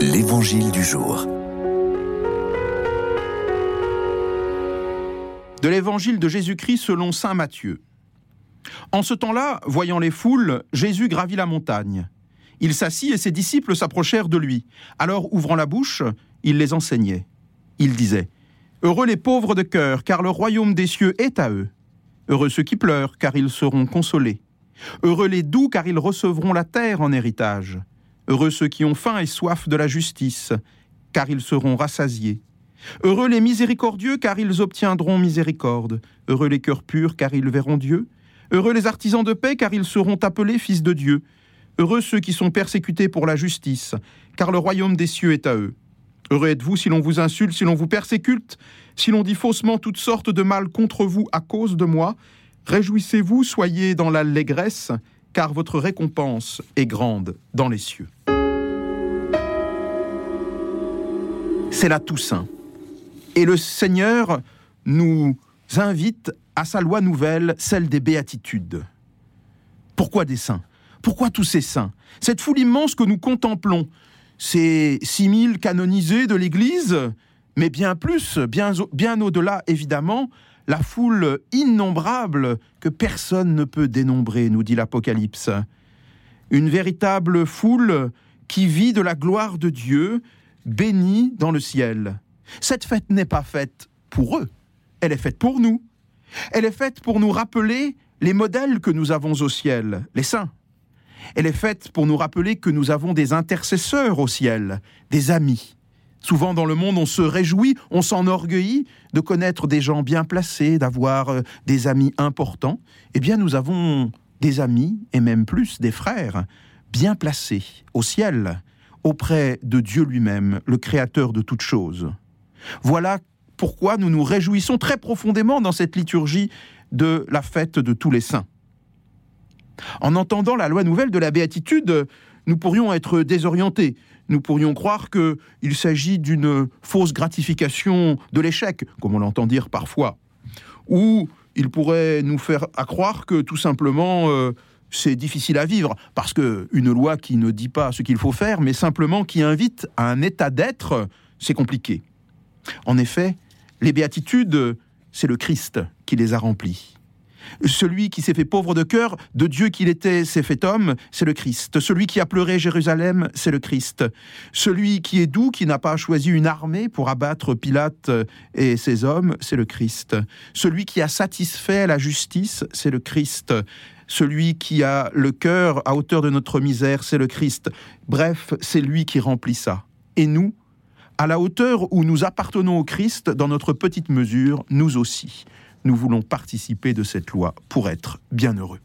L'Évangile du jour. De l'Évangile de Jésus-Christ selon Saint Matthieu. En ce temps-là, voyant les foules, Jésus gravit la montagne. Il s'assit et ses disciples s'approchèrent de lui. Alors, ouvrant la bouche, il les enseignait. Il disait Heureux les pauvres de cœur, car le royaume des cieux est à eux. Heureux ceux qui pleurent, car ils seront consolés. Heureux les doux, car ils recevront la terre en héritage. Heureux ceux qui ont faim et soif de la justice, car ils seront rassasiés. Heureux les miséricordieux, car ils obtiendront miséricorde. Heureux les cœurs purs, car ils verront Dieu. Heureux les artisans de paix, car ils seront appelés fils de Dieu. Heureux ceux qui sont persécutés pour la justice, car le royaume des cieux est à eux. Heureux êtes-vous si l'on vous insulte, si l'on vous persécute, si l'on dit faussement toutes sortes de mal contre vous à cause de moi. Réjouissez-vous, soyez dans l'allégresse, car votre récompense est grande dans les cieux. C'est la Toussaint. Et le Seigneur nous invite à sa loi nouvelle, celle des béatitudes. Pourquoi des saints? Pourquoi tous ces saints? Cette foule immense que nous contemplons, ces 6000 canonisés de l'Église, mais bien plus, bien, bien au-delà évidemment, la foule innombrable que personne ne peut dénombrer, nous dit l'Apocalypse. Une véritable foule qui vit de la gloire de Dieu, bénie dans le ciel. Cette fête n'est pas faite pour eux, elle est faite pour nous. Elle est faite pour nous rappeler les modèles que nous avons au ciel, les saints. Elle est faite pour nous rappeler que nous avons des intercesseurs au ciel, des amis. Souvent dans le monde, on se réjouit, on s'enorgueillit de connaître des gens bien placés, d'avoir euh, des amis importants. Eh bien, nous avons des amis, et même plus des frères, bien placés au ciel, auprès de Dieu lui-même, le Créateur de toutes choses. Voilà pourquoi nous nous réjouissons très profondément dans cette liturgie de la fête de tous les saints. En entendant la loi nouvelle de la béatitude, nous pourrions être désorientés. Nous pourrions croire qu'il s'agit d'une fausse gratification de l'échec, comme on l'entend dire parfois. Ou il pourrait nous faire croire que tout simplement euh, c'est difficile à vivre, parce qu'une loi qui ne dit pas ce qu'il faut faire, mais simplement qui invite à un état d'être, c'est compliqué. En effet, les béatitudes, c'est le Christ qui les a remplies. Celui qui s'est fait pauvre de cœur, de Dieu qu'il était, s'est fait homme, c'est le Christ. Celui qui a pleuré Jérusalem, c'est le Christ. Celui qui est doux, qui n'a pas choisi une armée pour abattre Pilate et ses hommes, c'est le Christ. Celui qui a satisfait la justice, c'est le Christ. Celui qui a le cœur à hauteur de notre misère, c'est le Christ. Bref, c'est lui qui remplit ça. Et nous, à la hauteur où nous appartenons au Christ, dans notre petite mesure, nous aussi nous voulons participer de cette loi pour être bien heureux.